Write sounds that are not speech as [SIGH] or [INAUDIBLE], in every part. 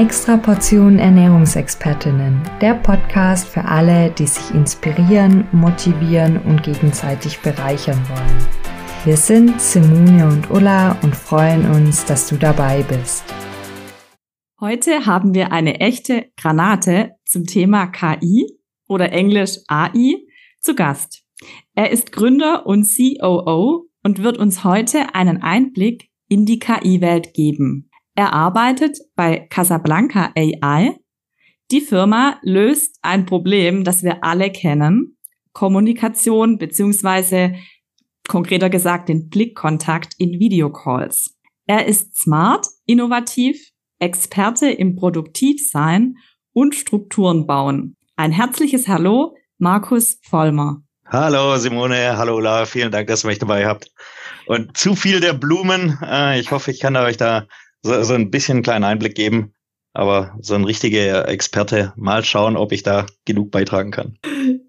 Extra Portion Ernährungsexpertinnen, der Podcast für alle, die sich inspirieren, motivieren und gegenseitig bereichern wollen. Wir sind Simone und Ulla und freuen uns, dass du dabei bist. Heute haben wir eine echte Granate zum Thema KI oder Englisch AI zu Gast. Er ist Gründer und COO und wird uns heute einen Einblick in die KI-Welt geben. Er arbeitet bei Casablanca AI. Die Firma löst ein Problem, das wir alle kennen. Kommunikation beziehungsweise konkreter gesagt den Blickkontakt in Videocalls. Er ist smart, innovativ, Experte im Produktivsein und Strukturen bauen. Ein herzliches Hallo, Markus Vollmer. Hallo Simone, hallo Ula, vielen Dank, dass ihr mich dabei habt. Und zu viel der Blumen. Äh, ich hoffe, ich kann euch da so, so ein bisschen einen kleinen Einblick geben. Aber so ein richtiger Experte, mal schauen, ob ich da genug beitragen kann.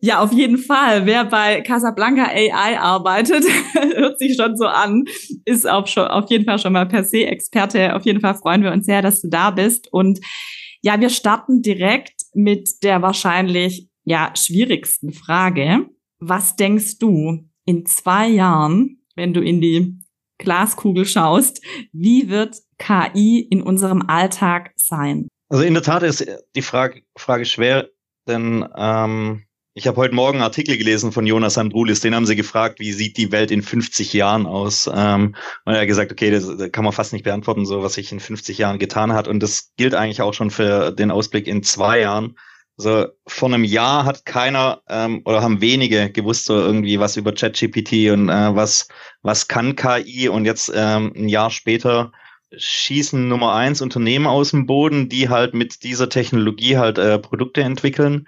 Ja, auf jeden Fall. Wer bei Casablanca AI arbeitet, [LAUGHS] hört sich schon so an, ist auch schon, auf jeden Fall schon mal per se Experte. Auf jeden Fall freuen wir uns sehr, dass du da bist. Und ja, wir starten direkt mit der wahrscheinlich ja schwierigsten Frage. Was denkst du in zwei Jahren, wenn du in die Glaskugel schaust, wie wird KI in unserem Alltag sein? Also in der Tat ist die Frage, Frage schwer, denn ähm, ich habe heute Morgen einen Artikel gelesen von Jonas Andrulis, den haben sie gefragt, wie sieht die Welt in 50 Jahren aus? Ähm, und er hat gesagt, okay, das, das kann man fast nicht beantworten, so was sich in 50 Jahren getan hat. Und das gilt eigentlich auch schon für den Ausblick in zwei Jahren. Also vor einem Jahr hat keiner ähm, oder haben wenige gewusst so irgendwie was über ChatGPT und äh, was was kann KI und jetzt ähm, ein Jahr später schießen Nummer eins Unternehmen aus dem Boden, die halt mit dieser Technologie halt äh, Produkte entwickeln.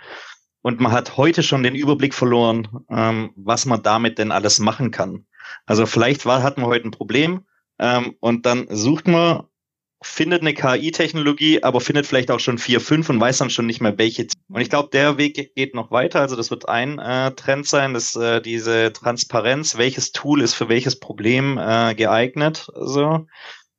Und man hat heute schon den Überblick verloren, ähm, was man damit denn alles machen kann. Also vielleicht war, hatten wir heute ein Problem ähm, und dann sucht man findet eine KI-Technologie, aber findet vielleicht auch schon vier, fünf und weiß dann schon nicht mehr welche. Und ich glaube, der Weg geht noch weiter. Also das wird ein äh, Trend sein, dass äh, diese Transparenz, welches Tool ist für welches Problem äh, geeignet. So.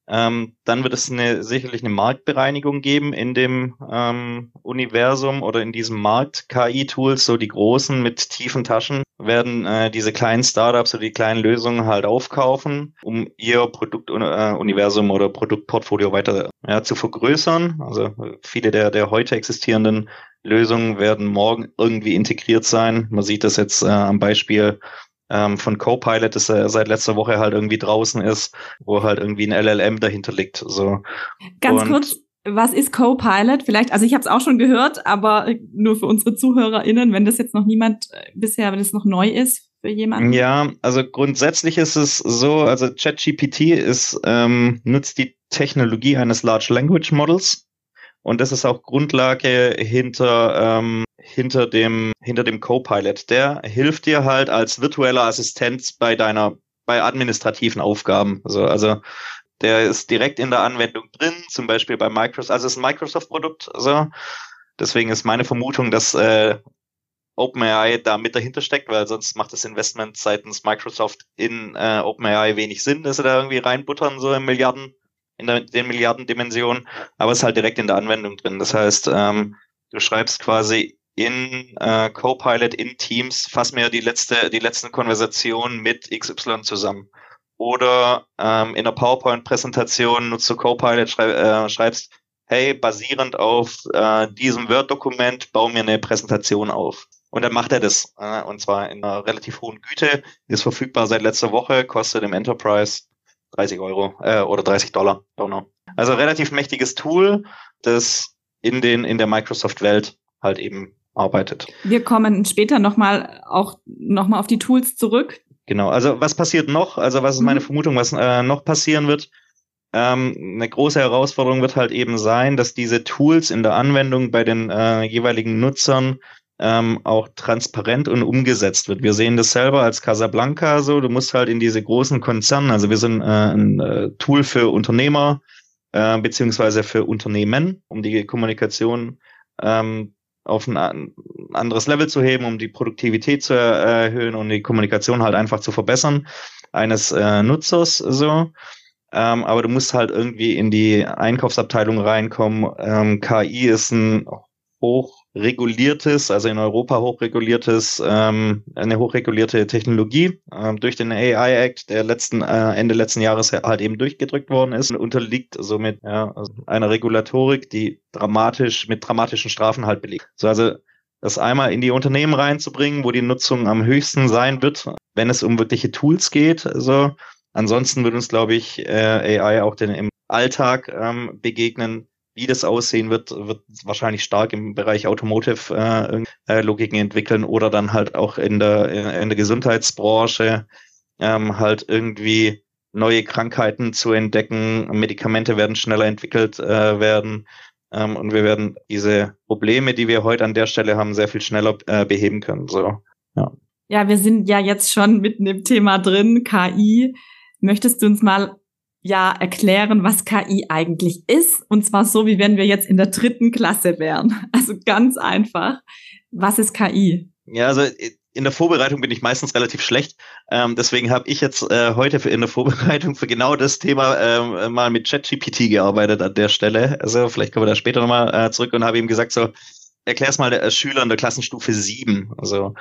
Ähm, dann wird es eine, sicherlich eine Marktbereinigung geben in dem ähm, Universum oder in diesem Markt KI-Tools. So die großen mit tiefen Taschen werden äh, diese kleinen Startups oder die kleinen Lösungen halt aufkaufen, um ihr Produktuniversum äh, oder Produktportfolio weiter ja, zu vergrößern. Also viele der, der heute existierenden Lösungen werden morgen irgendwie integriert sein. Man sieht das jetzt äh, am Beispiel ähm, von Copilot, das äh, seit letzter Woche halt irgendwie draußen ist, wo halt irgendwie ein LLM dahinter liegt. So. Ganz Und kurz, was ist Copilot? Vielleicht, also ich habe es auch schon gehört, aber nur für unsere ZuhörerInnen, wenn das jetzt noch niemand äh, bisher, wenn es noch neu ist für jemanden. Ja, also grundsätzlich ist es so, also ChatGPT ist ähm, nutzt die Technologie eines Large Language Models und das ist auch Grundlage hinter ähm, hinter dem, hinter dem Copilot. Der hilft dir halt als virtueller Assistent bei deiner, bei administrativen Aufgaben. Also, also der ist direkt in der Anwendung drin, zum Beispiel bei Microsoft, also es ist ein Microsoft-Produkt. Also deswegen ist meine Vermutung, dass äh, OpenAI da mit dahinter steckt, weil sonst macht das Investment seitens Microsoft in äh, OpenAI wenig Sinn, dass sie da irgendwie reinbuttern, so in Milliarden, in der, den Milliardendimensionen, aber es ist halt direkt in der Anwendung drin. Das heißt, ähm, du schreibst quasi in äh, Copilot in Teams, fass mir die letzte, die letzten Konversationen mit XY zusammen. Oder ähm, in einer PowerPoint-Präsentation nutzt du Copilot, schrei äh, schreibst, hey, basierend auf äh, diesem Word-Dokument, bau mir eine Präsentation auf. Und dann macht er das. Äh, und zwar in einer relativ hohen Güte. Ist verfügbar seit letzter Woche, kostet im Enterprise 30 Euro äh, oder 30 Dollar. Don't know. Also relativ mächtiges Tool, das in den in der Microsoft-Welt halt eben arbeitet. Wir kommen später nochmal auch nochmal auf die Tools zurück. Genau, also was passiert noch? Also was ist meine mhm. Vermutung, was äh, noch passieren wird? Ähm, eine große Herausforderung wird halt eben sein, dass diese Tools in der Anwendung bei den äh, jeweiligen Nutzern ähm, auch transparent und umgesetzt wird. Wir sehen das selber als Casablanca so, du musst halt in diese großen Konzerne, also wir sind äh, ein äh, Tool für Unternehmer äh, beziehungsweise für Unternehmen, um die Kommunikation ähm, auf ein anderes Level zu heben, um die Produktivität zu erhöhen und die Kommunikation halt einfach zu verbessern eines äh, Nutzers so. ähm, aber du musst halt irgendwie in die Einkaufsabteilung reinkommen. Ähm, KI ist ein hochreguliertes, also in Europa hochreguliertes, ähm, eine hochregulierte Technologie ähm, durch den AI Act, der letzten äh, Ende letzten Jahres halt eben durchgedrückt worden ist und unterliegt somit ja, also einer Regulatorik, die dramatisch mit dramatischen Strafen halt belegt. So also das einmal in die Unternehmen reinzubringen, wo die Nutzung am höchsten sein wird, wenn es um wirkliche Tools geht. Also Ansonsten wird uns, glaube ich, äh, AI auch den, im Alltag ähm, begegnen. Wie das aussehen wird, wird wahrscheinlich stark im Bereich Automotive äh, äh, entwickeln oder dann halt auch in der, in der Gesundheitsbranche ähm, halt irgendwie neue Krankheiten zu entdecken. Medikamente werden schneller entwickelt äh, werden. Ähm, und wir werden diese Probleme, die wir heute an der Stelle haben, sehr viel schneller äh, beheben können. So, ja. Ja, wir sind ja jetzt schon mitten im Thema drin, KI. Möchtest du uns mal ja erklären, was KI eigentlich ist? Und zwar so, wie wenn wir jetzt in der dritten Klasse wären. Also ganz einfach. Was ist KI? Ja, also in der Vorbereitung bin ich meistens relativ schlecht. Ähm, deswegen habe ich jetzt äh, heute für in der Vorbereitung für genau das Thema ähm, mal mit ChatGPT gearbeitet an der Stelle. Also vielleicht kommen wir da später nochmal äh, zurück und habe ihm gesagt, so, erklär's mal der äh, Schüler in der Klassenstufe 7. Also,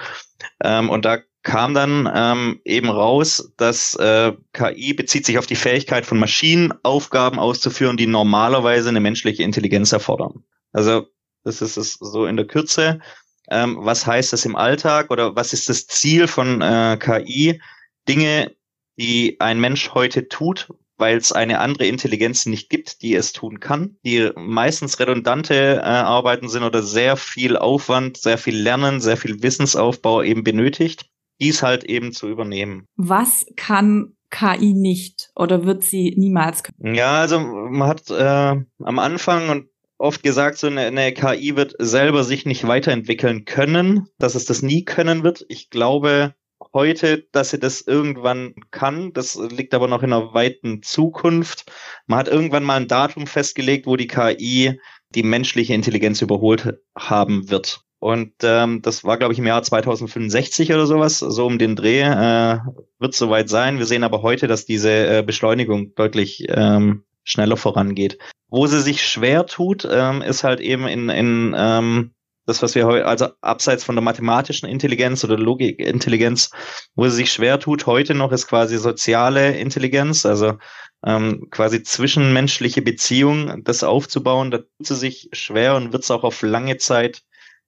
ähm, und da kam dann ähm, eben raus, dass äh, KI bezieht sich auf die Fähigkeit von Maschinen, Aufgaben auszuführen, die normalerweise eine menschliche Intelligenz erfordern. Also das ist es so in der Kürze. Ähm, was heißt das im Alltag oder was ist das Ziel von äh, KI? Dinge, die ein Mensch heute tut, weil es eine andere Intelligenz nicht gibt, die es tun kann, die meistens redundante äh, Arbeiten sind oder sehr viel Aufwand, sehr viel Lernen, sehr viel Wissensaufbau eben benötigt dies halt eben zu übernehmen. Was kann KI nicht oder wird sie niemals können? Ja, also man hat äh, am Anfang und oft gesagt, so eine, eine KI wird selber sich nicht weiterentwickeln können, dass es das nie können wird. Ich glaube heute, dass sie das irgendwann kann. Das liegt aber noch in einer weiten Zukunft. Man hat irgendwann mal ein Datum festgelegt, wo die KI die menschliche Intelligenz überholt haben wird. Und ähm, das war, glaube ich, im Jahr 2065 oder sowas, so um den Dreh, äh, wird soweit sein. Wir sehen aber heute, dass diese äh, Beschleunigung deutlich ähm, schneller vorangeht. Wo sie sich schwer tut, ähm, ist halt eben in, in ähm, das, was wir heute, also abseits von der mathematischen Intelligenz oder Logikintelligenz, wo sie sich schwer tut heute noch, ist quasi soziale Intelligenz, also ähm, quasi zwischenmenschliche Beziehungen, das aufzubauen. Da tut sie sich schwer und wird es auch auf lange Zeit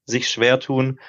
sich schwer tun.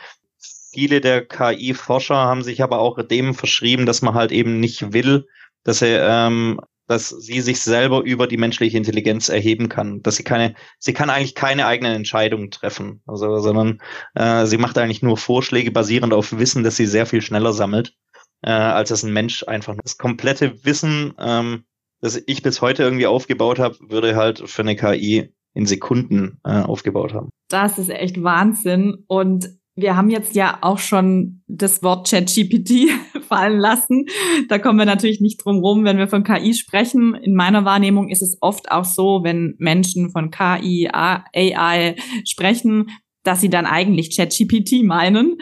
Viele der KI-Forscher haben sich aber auch dem verschrieben, dass man halt eben nicht will, dass er, ähm, dass sie sich selber über die menschliche Intelligenz erheben kann, dass sie keine, sie kann eigentlich keine eigenen Entscheidungen treffen, also, sondern äh, sie macht eigentlich nur Vorschläge basierend auf Wissen, das sie sehr viel schneller sammelt, äh, als es ein Mensch einfach. Das komplette Wissen, ähm, das ich bis heute irgendwie aufgebaut habe, würde halt für eine KI in Sekunden äh, aufgebaut haben. Das ist echt Wahnsinn. Und wir haben jetzt ja auch schon das Wort ChatGPT [LAUGHS] fallen lassen. Da kommen wir natürlich nicht drum rum, wenn wir von KI sprechen. In meiner Wahrnehmung ist es oft auch so, wenn Menschen von KI, AI sprechen, dass sie dann eigentlich ChatGPT meinen.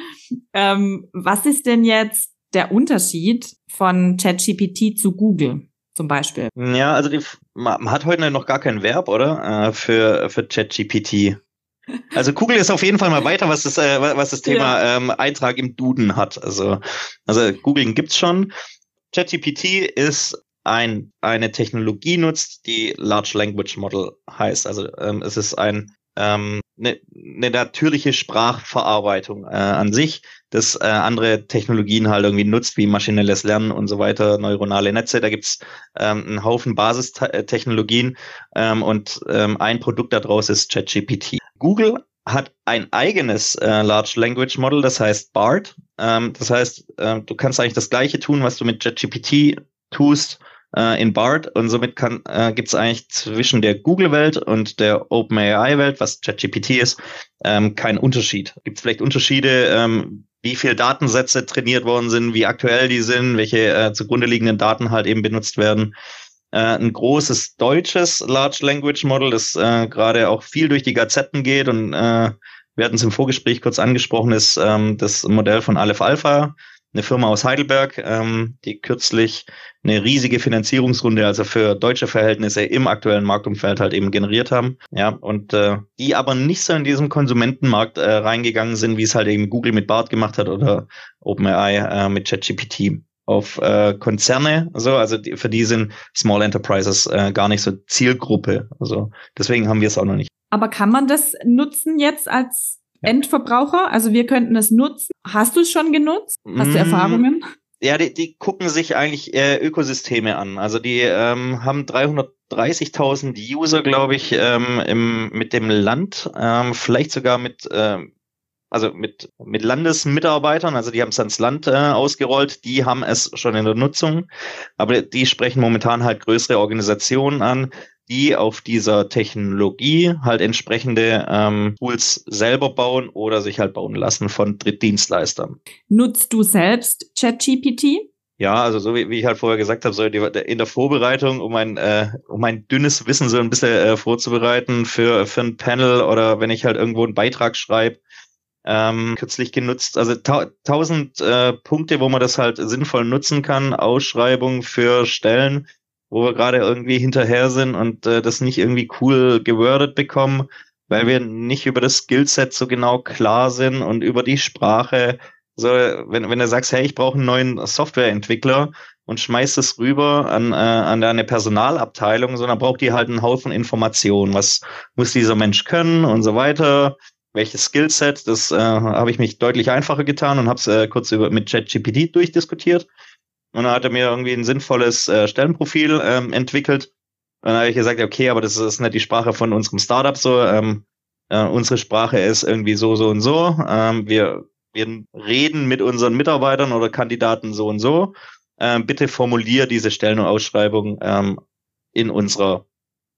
Ähm, was ist denn jetzt der Unterschied von ChatGPT zu Google? Zum Beispiel. Ja, also die, man hat heute noch gar kein Verb, oder? Äh, für, für ChatGPT. Also Google ist auf jeden Fall mal [LAUGHS] weiter, was das, äh, was das Thema ja. ähm, Eintrag im Duden hat. Also, also Googlen gibt's schon. ChatGPT ist ein, eine Technologie nutzt, die Large Language Model heißt. Also ähm, es ist ein ähm, eine, eine natürliche Sprachverarbeitung äh, an sich, das äh, andere Technologien halt irgendwie nutzt, wie maschinelles Lernen und so weiter, neuronale Netze. Da gibt's ähm, einen Haufen Basistechnologien ähm, und ähm, ein Produkt daraus ist ChatGPT. Google hat ein eigenes äh, Large Language Model, das heißt BART. Ähm, das heißt, äh, du kannst eigentlich das gleiche tun, was du mit ChatGPT tust, äh, in BART und somit äh, gibt es eigentlich zwischen der Google-Welt und der OpenAI-Welt, was ChatGPT ist, ähm, keinen Unterschied. Gibt es vielleicht Unterschiede, ähm, wie viel Datensätze trainiert worden sind, wie aktuell die sind, welche äh, zugrunde liegenden Daten halt eben benutzt werden. Äh, ein großes deutsches Large Language Model, das äh, gerade auch viel durch die Gazetten geht und äh, wir hatten es im Vorgespräch kurz angesprochen, ist ähm, das Modell von Aleph Alpha, eine Firma aus Heidelberg, ähm, die kürzlich eine riesige Finanzierungsrunde, also für deutsche Verhältnisse im aktuellen Marktumfeld halt eben generiert haben. Ja, und äh, die aber nicht so in diesem Konsumentenmarkt äh, reingegangen sind, wie es halt eben Google mit Bart gemacht hat oder OpenAI äh, mit ChatGPT auf äh, Konzerne, so also die, für die sind Small Enterprises äh, gar nicht so Zielgruppe. Also deswegen haben wir es auch noch nicht. Aber kann man das nutzen jetzt als Endverbraucher? Also wir könnten es nutzen. Hast du es schon genutzt? Hast du mm, Erfahrungen? Ja, die, die gucken sich eigentlich äh, Ökosysteme an. Also die ähm, haben 330.000 User, glaube ich, ähm, im, mit dem Land, ähm, vielleicht sogar mit, ähm, also mit, mit Landesmitarbeitern, also die haben es ans Land äh, ausgerollt, die haben es schon in der Nutzung, aber die sprechen momentan halt größere Organisationen an, die auf dieser Technologie halt entsprechende ähm, Tools selber bauen oder sich halt bauen lassen von Drittdienstleistern. Nutzt du selbst ChatGPT? Ja, also so wie, wie ich halt vorher gesagt habe, so die, in der Vorbereitung, um ein, äh, um mein dünnes Wissen so ein bisschen äh, vorzubereiten für, für ein Panel oder wenn ich halt irgendwo einen Beitrag schreibe, ähm, kürzlich genutzt. Also ta tausend äh, Punkte, wo man das halt sinnvoll nutzen kann, Ausschreibungen für Stellen, wo wir gerade irgendwie hinterher sind und äh, das nicht irgendwie cool gewordet bekommen, weil wir nicht über das Skillset so genau klar sind und über die Sprache. So, wenn, wenn du sagst, hey, ich brauche einen neuen Softwareentwickler und schmeißt es rüber an, äh, an deine Personalabteilung, sondern braucht die halt einen Haufen Informationen. Was muss dieser Mensch können und so weiter? Welches Skillset? Das äh, habe ich mich deutlich einfacher getan und habe es äh, kurz über, mit ChatGPT durchdiskutiert. Und dann hat er mir irgendwie ein sinnvolles äh, Stellenprofil ähm, entwickelt. Und dann habe ich gesagt, okay, aber das ist nicht die Sprache von unserem Startup so. Ähm, äh, unsere Sprache ist irgendwie so, so und so. Ähm, wir, wir reden mit unseren Mitarbeitern oder Kandidaten so und so. Ähm, bitte formulier diese Stellenausschreibung ähm, in unserer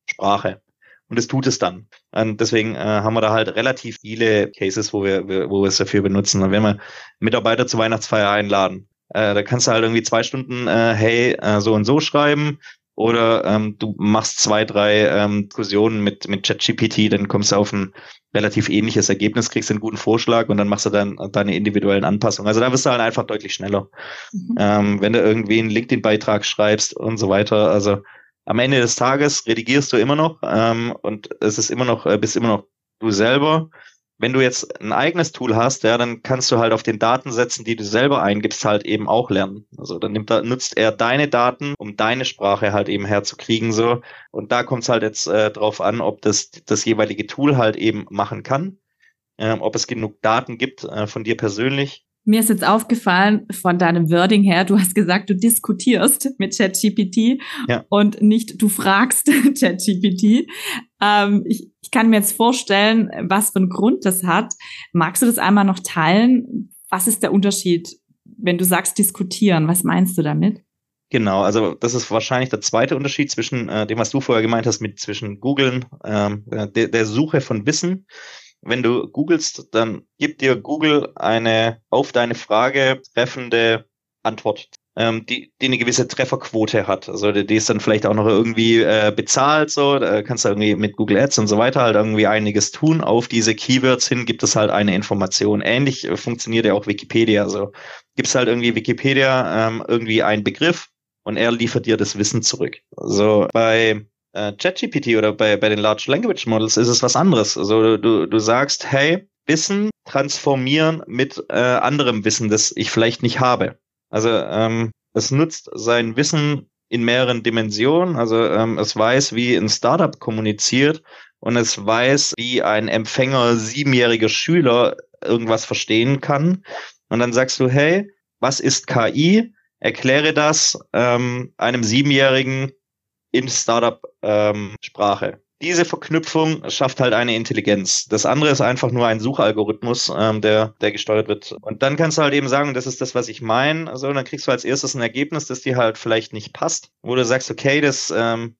Sprache. Und es tut es dann. Und deswegen äh, haben wir da halt relativ viele Cases, wo wir, wo wir es dafür benutzen. Und wenn wir Mitarbeiter zur Weihnachtsfeier einladen, äh, da kannst du halt irgendwie zwei Stunden, äh, hey, äh, so und so schreiben. Oder ähm, du machst zwei, drei ähm, Diskussionen mit, mit ChatGPT, dann kommst du auf ein relativ ähnliches Ergebnis, kriegst einen guten Vorschlag und dann machst du dann deine individuellen Anpassungen. Also da wirst du halt einfach deutlich schneller. Mhm. Ähm, wenn du irgendwie einen LinkedIn-Beitrag schreibst und so weiter. Also am Ende des Tages redigierst du immer noch ähm, und es ist immer noch, äh, bist immer noch du selber wenn du jetzt ein eigenes Tool hast, ja, dann kannst du halt auf den Datensätzen, die du selber eingibst, halt eben auch lernen. Also dann nimmt er, nutzt er deine Daten, um deine Sprache halt eben herzukriegen, so. Und da kommt es halt jetzt äh, drauf an, ob das das jeweilige Tool halt eben machen kann, ähm, ob es genug Daten gibt äh, von dir persönlich. Mir ist jetzt aufgefallen von deinem Wording her, du hast gesagt, du diskutierst mit ChatGPT ja. und nicht du fragst [LAUGHS] ChatGPT. Ähm, ich, ich kann mir jetzt vorstellen, was für einen Grund das hat. Magst du das einmal noch teilen? Was ist der Unterschied, wenn du sagst diskutieren? Was meinst du damit? Genau, also das ist wahrscheinlich der zweite Unterschied zwischen äh, dem, was du vorher gemeint hast, mit zwischen Googlen, ähm, der, der Suche von Wissen. Wenn du googelst, dann gibt dir Google eine auf deine Frage treffende Antwort ähm, die, die eine gewisse Trefferquote hat. Also die, die ist dann vielleicht auch noch irgendwie äh, bezahlt, so, da kannst du irgendwie mit Google Ads und so weiter halt irgendwie einiges tun. Auf diese Keywords hin gibt es halt eine Information. Ähnlich äh, funktioniert ja auch Wikipedia. Also gibt es halt irgendwie Wikipedia ähm, irgendwie einen Begriff und er liefert dir das Wissen zurück. Also bei äh, ChatGPT oder bei, bei den Large Language Models ist es was anderes. Also du, du sagst, hey, Wissen transformieren mit äh, anderem Wissen, das ich vielleicht nicht habe. Also ähm, es nutzt sein Wissen in mehreren Dimensionen. Also ähm, es weiß, wie ein Startup kommuniziert und es weiß, wie ein Empfänger siebenjähriger Schüler irgendwas verstehen kann. Und dann sagst du, hey, was ist KI? Erkläre das ähm, einem Siebenjährigen in Startup-Sprache. Ähm, diese Verknüpfung schafft halt eine Intelligenz. Das andere ist einfach nur ein Suchalgorithmus, ähm, der, der gesteuert wird. Und dann kannst du halt eben sagen, das ist das, was ich meine. Also, dann kriegst du als erstes ein Ergebnis, das dir halt vielleicht nicht passt, wo du sagst, okay, das ähm,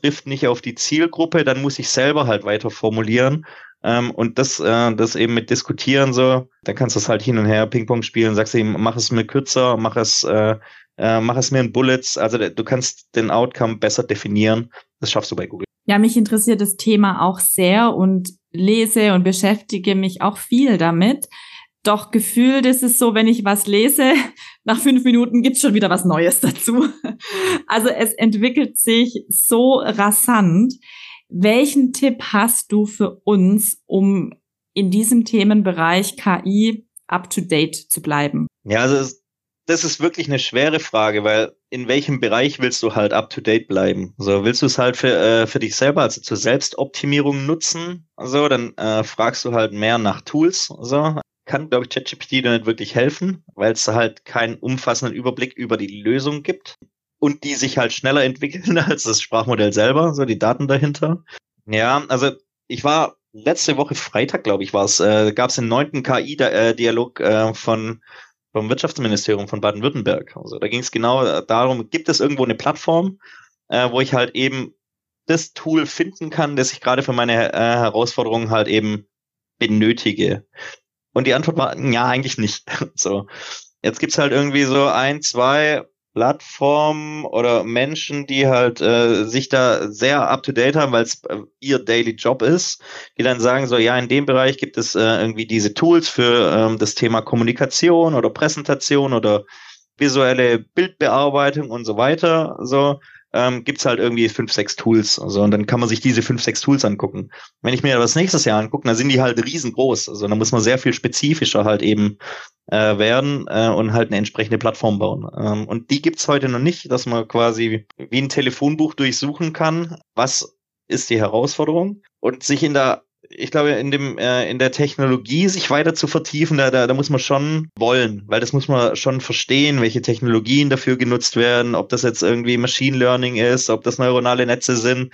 trifft nicht auf die Zielgruppe, dann muss ich selber halt weiter formulieren. Ähm, und das, äh, das eben mit diskutieren so, dann kannst du es halt hin und her Ping-Pong spielen, sagst ihm, mach es mir kürzer, mach es, äh, äh, mach es mir in Bullets. Also du kannst den Outcome besser definieren. Das schaffst du bei Google. Ja, mich interessiert das Thema auch sehr und lese und beschäftige mich auch viel damit. Doch gefühlt ist es so, wenn ich was lese, [LAUGHS] nach fünf Minuten gibt's schon wieder was Neues dazu. [LAUGHS] Also es entwickelt sich so rasant. Welchen Tipp hast du für uns, um in diesem Themenbereich KI up-to-date zu bleiben? Ja, also das ist wirklich eine schwere Frage, weil in welchem Bereich willst du halt up-to-date bleiben? So, willst du es halt für, äh, für dich selber, also zur Selbstoptimierung nutzen? So, dann äh, fragst du halt mehr nach Tools. So, kann, glaube ich, ChatGPT da nicht wirklich helfen, weil es halt keinen umfassenden Überblick über die Lösung gibt und die sich halt schneller entwickeln [LAUGHS] als das Sprachmodell selber, so die Daten dahinter. Ja, also ich war letzte Woche Freitag, glaube ich, war es, äh, gab es den neunten KI-Dialog äh, von vom Wirtschaftsministerium von Baden-Württemberg. Also da ging es genau äh, darum, gibt es irgendwo eine Plattform, äh, wo ich halt eben das Tool finden kann, das ich gerade für meine äh, Herausforderungen halt eben benötige. Und die Antwort war, ja, eigentlich nicht. [LAUGHS] so. Jetzt gibt's halt irgendwie so ein, zwei Plattformen oder Menschen, die halt äh, sich da sehr up to date haben, weil es äh, ihr Daily Job ist, die dann sagen so, ja, in dem Bereich gibt es äh, irgendwie diese Tools für ähm, das Thema Kommunikation oder Präsentation oder visuelle Bildbearbeitung und so weiter. So ähm, gibt es halt irgendwie fünf, sechs Tools. Also, und dann kann man sich diese fünf, sechs Tools angucken. Wenn ich mir das nächstes Jahr angucke, dann sind die halt riesengroß. Also dann muss man sehr viel spezifischer halt eben äh, werden äh, und halt eine entsprechende Plattform bauen. Ähm, und die gibt's heute noch nicht, dass man quasi wie ein Telefonbuch durchsuchen kann, was ist die Herausforderung und sich in der ich glaube, in dem, äh, in der Technologie sich weiter zu vertiefen, da, da, da muss man schon wollen, weil das muss man schon verstehen, welche Technologien dafür genutzt werden, ob das jetzt irgendwie Machine Learning ist, ob das neuronale Netze sind.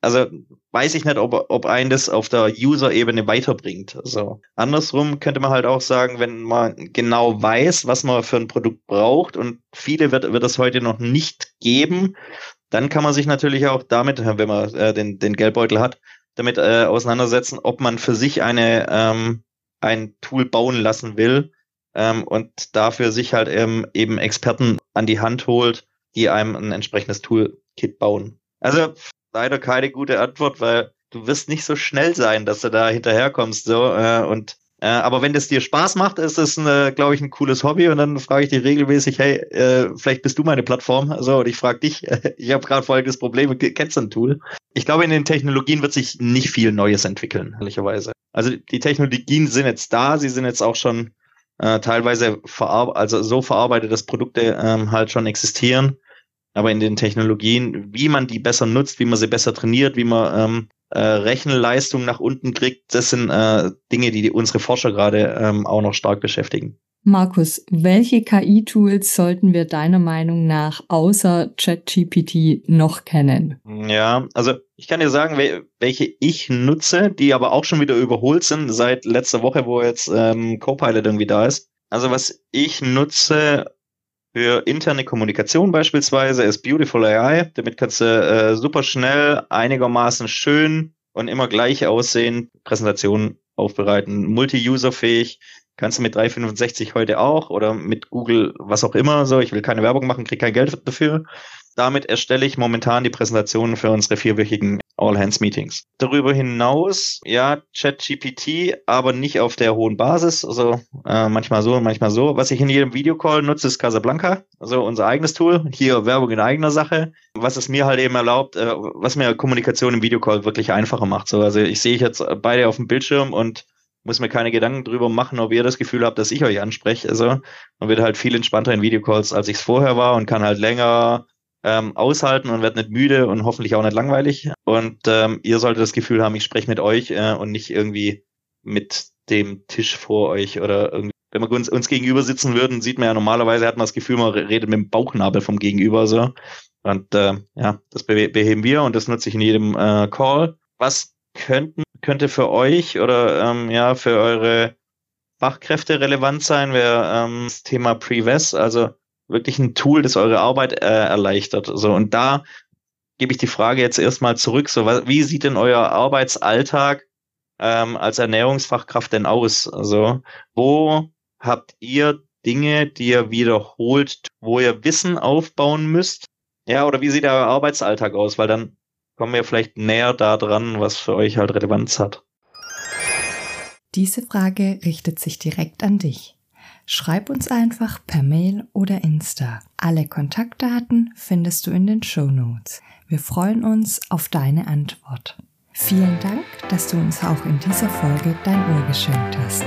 Also weiß ich nicht, ob, ob ein das auf der User-Ebene weiterbringt. Also andersrum könnte man halt auch sagen, wenn man genau weiß, was man für ein Produkt braucht und viele wird, wird es heute noch nicht geben, dann kann man sich natürlich auch damit, wenn man äh, den, den Geldbeutel hat, damit äh, auseinandersetzen, ob man für sich eine ähm, ein Tool bauen lassen will ähm, und dafür sich halt ähm, eben Experten an die Hand holt, die einem ein entsprechendes Toolkit bauen. Also leider keine gute Antwort, weil du wirst nicht so schnell sein, dass du da hinterherkommst so äh, und äh, aber wenn das dir Spaß macht, ist es, glaube ich, ein cooles Hobby und dann frage ich dich regelmäßig, hey, äh, vielleicht bist du meine Plattform. So, und ich frage dich, [LAUGHS] ich habe gerade folgendes Problem, kennst du ein Tool? Ich glaube, in den Technologien wird sich nicht viel Neues entwickeln, ehrlicherweise. Also die Technologien sind jetzt da, sie sind jetzt auch schon äh, teilweise verarbeitet, also so verarbeitet, dass Produkte ähm, halt schon existieren. Aber in den Technologien, wie man die besser nutzt, wie man sie besser trainiert, wie man ähm, äh, Rechenleistung nach unten kriegt, das sind äh, Dinge, die, die unsere Forscher gerade ähm, auch noch stark beschäftigen. Markus, welche KI-Tools sollten wir deiner Meinung nach außer ChatGPT noch kennen? Ja, also ich kann dir sagen, welche ich nutze, die aber auch schon wieder überholt sind seit letzter Woche, wo jetzt ähm, Copilot irgendwie da ist. Also was ich nutze für interne Kommunikation beispielsweise ist Beautiful AI. Damit kannst du äh, super schnell, einigermaßen schön und immer gleich aussehen Präsentationen aufbereiten. Multi-User-fähig. Kannst du mit 365 heute auch oder mit Google, was auch immer. So, ich will keine Werbung machen, krieg kein Geld dafür. Damit erstelle ich momentan die Präsentationen für unsere vierwöchigen All-Hands-Meetings. Darüber hinaus, ja, ChatGPT, aber nicht auf der hohen Basis. Also äh, manchmal so und manchmal so. Was ich in jedem Videocall nutze, ist Casablanca, also unser eigenes Tool. Hier Werbung in eigener Sache. Was es mir halt eben erlaubt, äh, was mir Kommunikation im Videocall wirklich einfacher macht. So, also ich sehe jetzt beide auf dem Bildschirm und muss mir keine Gedanken drüber machen, ob ihr das Gefühl habt, dass ich euch anspreche. Also man wird halt viel entspannter in Videocalls, als ich es vorher war und kann halt länger ähm, aushalten und werde nicht müde und hoffentlich auch nicht langweilig. Und ähm, ihr solltet das Gefühl haben, ich spreche mit euch äh, und nicht irgendwie mit dem Tisch vor euch oder irgendwie. Wenn wir uns, uns gegenüber sitzen würden, sieht man ja normalerweise, hat man das Gefühl, man redet mit dem Bauchnabel vom Gegenüber so. Und äh, ja, das beheben wir und das nutze ich in jedem äh, Call. Was könnten, könnte für euch oder ähm, ja für eure Fachkräfte relevant sein, wäre ähm, das Thema Pre-Vest, also wirklich ein Tool, das eure Arbeit äh, erleichtert. So, und da gebe ich die Frage jetzt erstmal zurück. So, wie sieht denn euer Arbeitsalltag ähm, als Ernährungsfachkraft denn aus? Also, wo habt ihr Dinge, die ihr wiederholt, wo ihr Wissen aufbauen müsst? Ja, oder wie sieht euer Arbeitsalltag aus? Weil dann kommen wir vielleicht näher da dran, was für euch halt Relevanz hat. Diese Frage richtet sich direkt an dich. Schreib uns einfach per Mail oder Insta. Alle Kontaktdaten findest du in den Show Notes. Wir freuen uns auf deine Antwort. Vielen Dank, dass du uns auch in dieser Folge dein Ohr geschenkt hast.